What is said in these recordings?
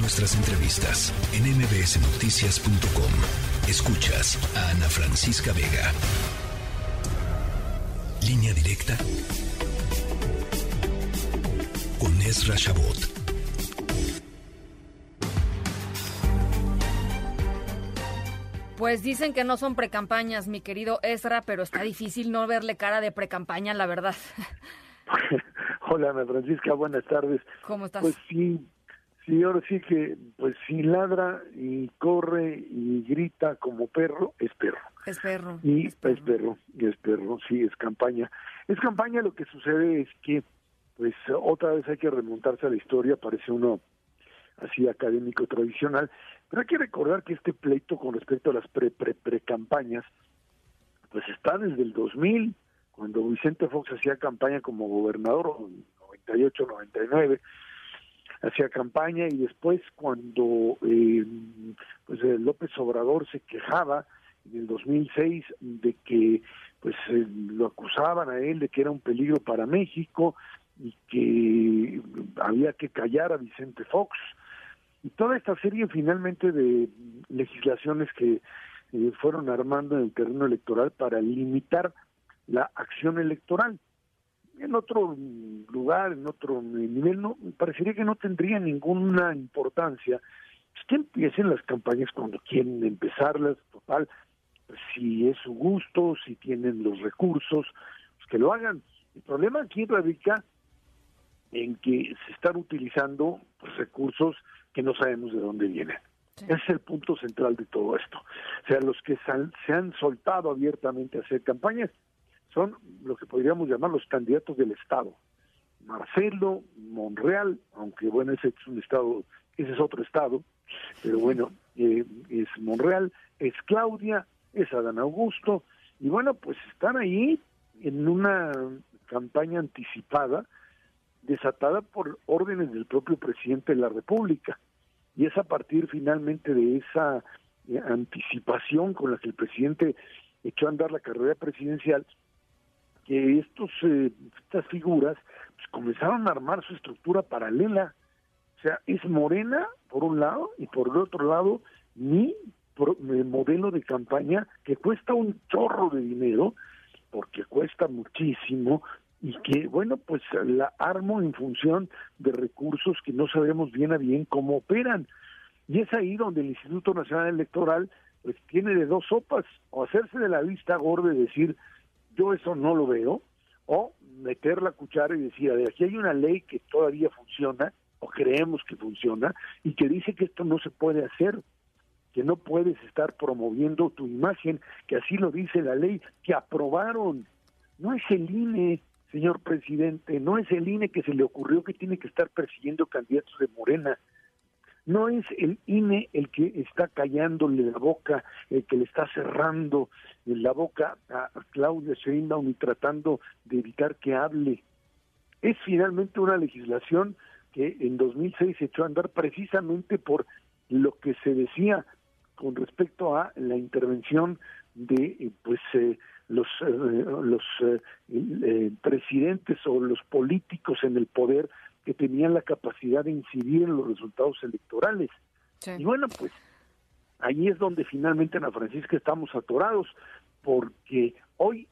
Nuestras entrevistas en mbsnoticias.com. Escuchas a Ana Francisca Vega. Línea directa con Ezra Shabot. Pues dicen que no son precampañas, mi querido Ezra, pero está difícil no verle cara de precampaña, la verdad. Hola, Ana Francisca, buenas tardes. ¿Cómo estás? Pues sí, sí, ahora sí que, pues si ladra y corre y grita como perro, es perro. Es perro. Y es perro, y es perro, sí, es campaña. Es campaña, lo que sucede es que, pues otra vez hay que remontarse a la historia, parece uno así académico tradicional, pero hay que recordar que este pleito con respecto a las pre pre pre campañas pues está desde el 2000 cuando Vicente Fox hacía campaña como gobernador 98 99 hacía campaña y después cuando eh, pues eh, López Obrador se quejaba en el 2006 de que pues eh, lo acusaban a él de que era un peligro para México y que había que callar a Vicente Fox y toda esta serie finalmente de legislaciones que eh, fueron armando en el terreno electoral para limitar la acción electoral. En otro lugar, en otro nivel, no parecería que no tendría ninguna importancia pues, que empiecen las campañas cuando quieren empezarlas, total, pues, si es su gusto, si tienen los recursos, pues que lo hagan. El problema aquí radica en que se están utilizando pues, recursos que no sabemos de dónde vienen. Ese es el punto central de todo esto. O sea, los que se han soltado abiertamente a hacer campañas son lo que podríamos llamar los candidatos del Estado. Marcelo, Monreal, aunque bueno, ese es un estado, ese es otro estado, pero bueno, eh, es Monreal, es Claudia, es Adán Augusto, y bueno, pues están ahí en una campaña anticipada desatada por órdenes del propio presidente de la República. Y es a partir finalmente de esa eh, anticipación con la que el presidente echó a andar la carrera presidencial que estos eh, estas figuras pues, comenzaron a armar su estructura paralela. O sea, es Morena por un lado y por el otro lado mi eh, modelo de campaña que cuesta un chorro de dinero porque cuesta muchísimo y que, bueno, pues la armo en función de recursos que no sabemos bien a bien cómo operan. Y es ahí donde el Instituto Nacional Electoral pues tiene de dos sopas, o hacerse de la vista gorda y decir, yo eso no lo veo, o meter la cuchara y decir, a ver, aquí hay una ley que todavía funciona, o creemos que funciona, y que dice que esto no se puede hacer, que no puedes estar promoviendo tu imagen, que así lo dice la ley que aprobaron. No es el INE, señor presidente, no es el INE que se le ocurrió que tiene que estar persiguiendo candidatos de Morena, no es el INE el que está callándole la boca, el que le está cerrando la boca a Claudia Sheinbaum y tratando de evitar que hable. Es finalmente una legislación que en 2006 se echó a andar precisamente por lo que se decía con respecto a la intervención de eh, pues eh, los eh, los presidentes o los políticos en el poder tenían la capacidad de incidir en los resultados electorales. Y bueno, pues ahí es donde finalmente Ana Francisca estamos atorados porque hoy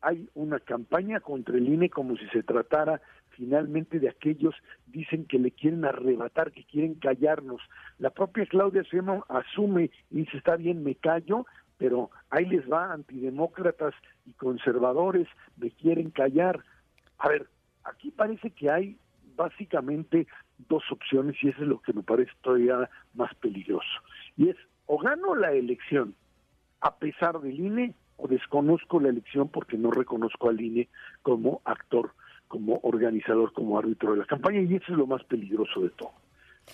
hay una campaña contra el INE como si se tratara finalmente de aquellos dicen que le quieren arrebatar, que quieren callarnos. La propia Claudia Sheinbaum asume y dice, está bien, me callo, pero ahí les va, antidemócratas y conservadores, me quieren callar. A ver, aquí parece que hay básicamente dos opciones y eso es lo que me parece todavía más peligroso. Y es, o gano la elección a pesar del INE o desconozco la elección porque no reconozco al INE como actor como organizador, como árbitro de la campaña, y eso es lo más peligroso de todo.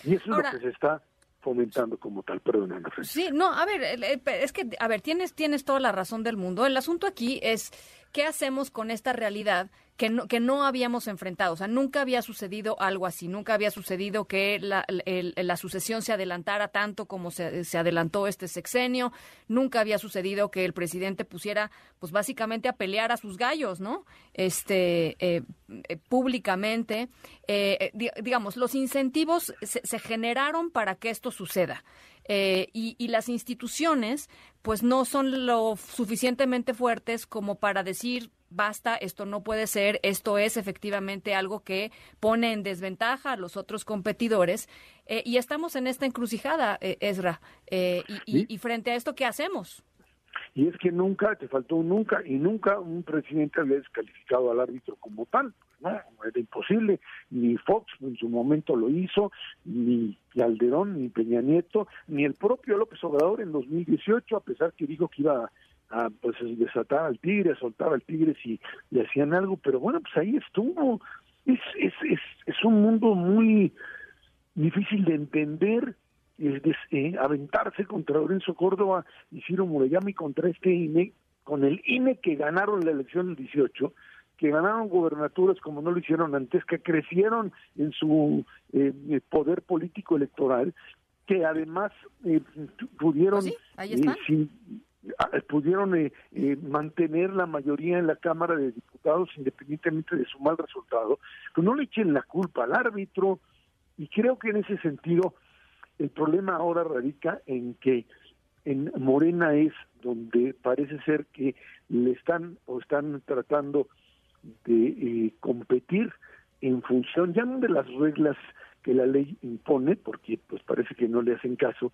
Y eso es lo que se está fomentando como tal, perdón, Sí, no, a ver, es que, a ver, tienes, tienes toda la razón del mundo. El asunto aquí es ¿qué hacemos con esta realidad que no, que no habíamos enfrentado. O sea, nunca había sucedido algo así, nunca había sucedido que la, sucesión se adelantara tanto como se, se, adelantó este sexenio, nunca había sucedido que el presidente pusiera, pues básicamente a pelear a sus gallos, ¿no? Este, eh, eh, públicamente. Eh, digamos, los incentivos se, se generaron para que esto suceda. Eh, y, y, las instituciones pues no son lo suficientemente fuertes como para decir basta, esto no puede ser, esto es efectivamente algo que pone en desventaja a los otros competidores. Eh, y estamos en esta encrucijada, eh, Ezra. Eh, y, y, frente a esto, ¿qué hacemos? Y es que nunca, te faltó nunca, y nunca un presidente había descalificado al árbitro como tal. No, era imposible. Ni Fox en su momento lo hizo, ni Calderón, ni Peña Nieto, ni el propio López Obrador en 2018, a pesar que dijo que iba a a, pues desataba al tigre, soltaba al tigre si le hacían algo, pero bueno, pues ahí estuvo. Es, es, es, es un mundo muy difícil de entender, es eh, aventarse contra Lorenzo Córdoba y Ciro Murayama contra este INE, con el INE que ganaron la elección del 18, que ganaron gobernaturas como no lo hicieron antes, que crecieron en su eh, poder político electoral, que además eh, pudieron, pues sin, Ah, pudieron eh, eh, mantener la mayoría en la Cámara de Diputados independientemente de su mal resultado, pues no le echen la culpa al árbitro. Y creo que en ese sentido el problema ahora radica en que en Morena es donde parece ser que le están o están tratando de eh, competir en función ya no de las reglas que la ley impone, porque pues parece que no le hacen caso,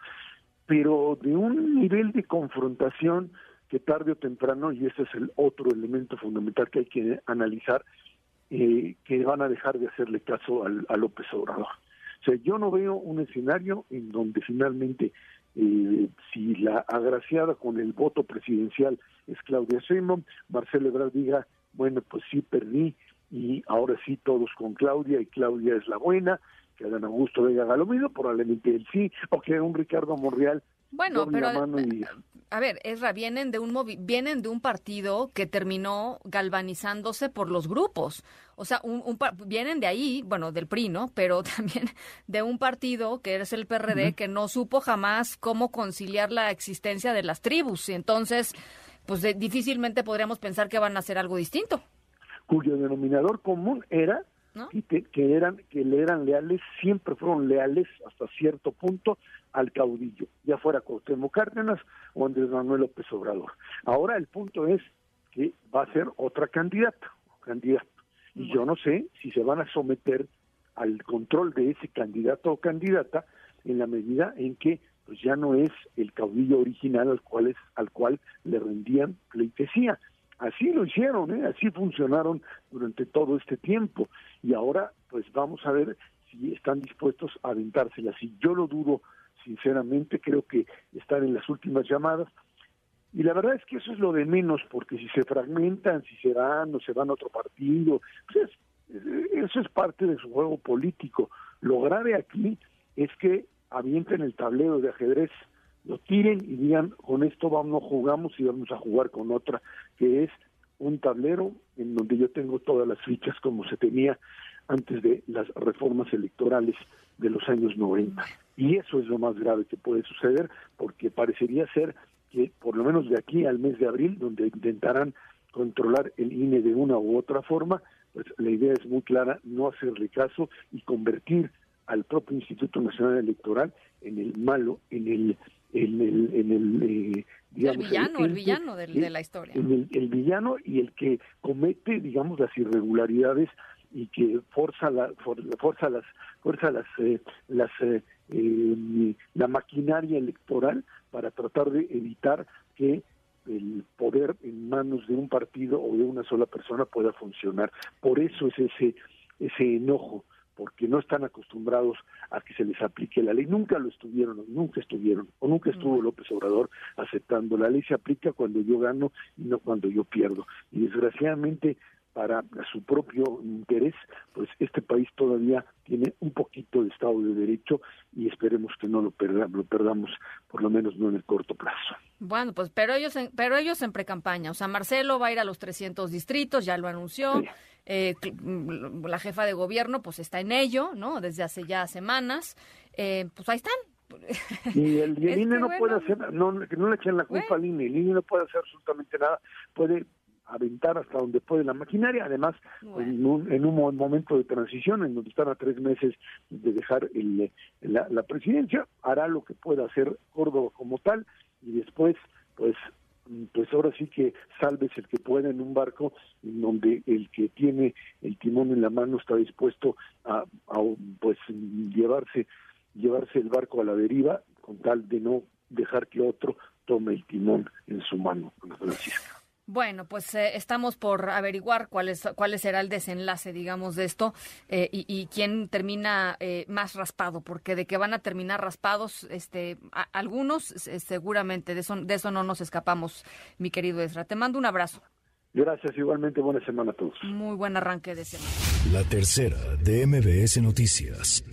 pero de un nivel de confrontación que tarde o temprano, y ese es el otro elemento fundamental que hay que analizar, eh, que van a dejar de hacerle caso al, a López Obrador. O sea, yo no veo un escenario en donde finalmente, eh, si la agraciada con el voto presidencial es Claudia Sheinbaum, Marcelo Ebrard diga, bueno, pues sí perdí y ahora sí todos con Claudia y Claudia es la buena, que Dan Augusto Vega haga lo mismo, probablemente él sí, o que un Ricardo Monreal bueno, pero a ver, Ezra, vienen de un vienen de un partido que terminó galvanizándose por los grupos. O sea, un, vienen de ahí, bueno, del PRI, ¿no? Pero también de un partido que es el PRD que no supo jamás cómo conciliar la existencia de las tribus. Y entonces, pues difícilmente podríamos pensar que van a hacer algo distinto. Cuyo denominador común era que, eran que le eran leales, siempre fueron leales hasta cierto punto al caudillo, ya fuera Cuauhtémoc Cárdenas o Andrés Manuel López Obrador. Ahora el punto es que va a ser otra candidata candidato. Y yo no sé si se van a someter al control de ese candidato o candidata en la medida en que pues ya no es el caudillo original al cual es, al cual le rendían pleitesía. Así lo hicieron, ¿eh? así funcionaron durante todo este tiempo y ahora pues vamos a ver si están dispuestos a aventárselas. Y yo lo dudo, sinceramente, creo que están en las últimas llamadas. Y la verdad es que eso es lo de menos, porque si se fragmentan, si se van o se van a otro partido, pues eso es parte de su juego político. Lo grave aquí es que avienten el tablero de ajedrez lo tiren y digan, con esto vamos, jugamos y vamos a jugar con otra, que es un tablero en donde yo tengo todas las fichas como se tenía antes de las reformas electorales de los años 90. Y eso es lo más grave que puede suceder, porque parecería ser que por lo menos de aquí al mes de abril, donde intentarán controlar el INE de una u otra forma, pues la idea es muy clara, no hacerle caso y convertir al propio Instituto Nacional Electoral en el malo, en el en el, en el eh, digamos, el villano, el, villano de, la historia. el, el, villano y el que comete, digamos, las irregularidades y que forza la forza las fuerza las eh, las eh, la maquinaria electoral para tratar de evitar que el poder en manos de un partido o de una sola persona pueda funcionar. Por eso es ese ese enojo porque no están acostumbrados a que se les aplique la ley. Nunca lo estuvieron, nunca estuvieron, o nunca estuvo López Obrador aceptando. La ley se aplica cuando yo gano y no cuando yo pierdo. Y desgraciadamente para su propio interés, pues este país todavía tiene un poquito de Estado de Derecho y esperemos que no lo, lo perdamos, por lo menos no en el corto plazo. Bueno, pues pero ellos en, pero ellos en precampaña, o sea, Marcelo va a ir a los 300 distritos, ya lo anunció. Eh, la jefa de gobierno pues está en ello, ¿no? Desde hace ya semanas. Eh, pues ahí están, y el, INE no puede hacer, no, que no le echen la culpa al INE, el INE no puede hacer absolutamente nada, puede aventar hasta donde puede la maquinaria, además en, un, en, un, momento de transición en donde están a tres meses de dejar el, la, la presidencia, hará lo que pueda hacer Córdoba como tal y después pues pues ahora sí que salves el que pueda en un barco en donde el que tiene el timón en la mano está dispuesto a, a pues llevarse llevarse el barco a la deriva con tal de no dejar que otro tome el timón en su mano, Francisca. Bueno, pues eh, estamos por averiguar cuál, es, cuál será el desenlace, digamos, de esto eh, y, quién termina eh, más raspado, porque de que van a terminar raspados, este, algunos seguramente, de eso, de eso no nos escapamos, mi querido Ezra. Te mando un abrazo. Gracias, igualmente buena semana a todos. Muy buen arranque de semana. La tercera de MBS Noticias.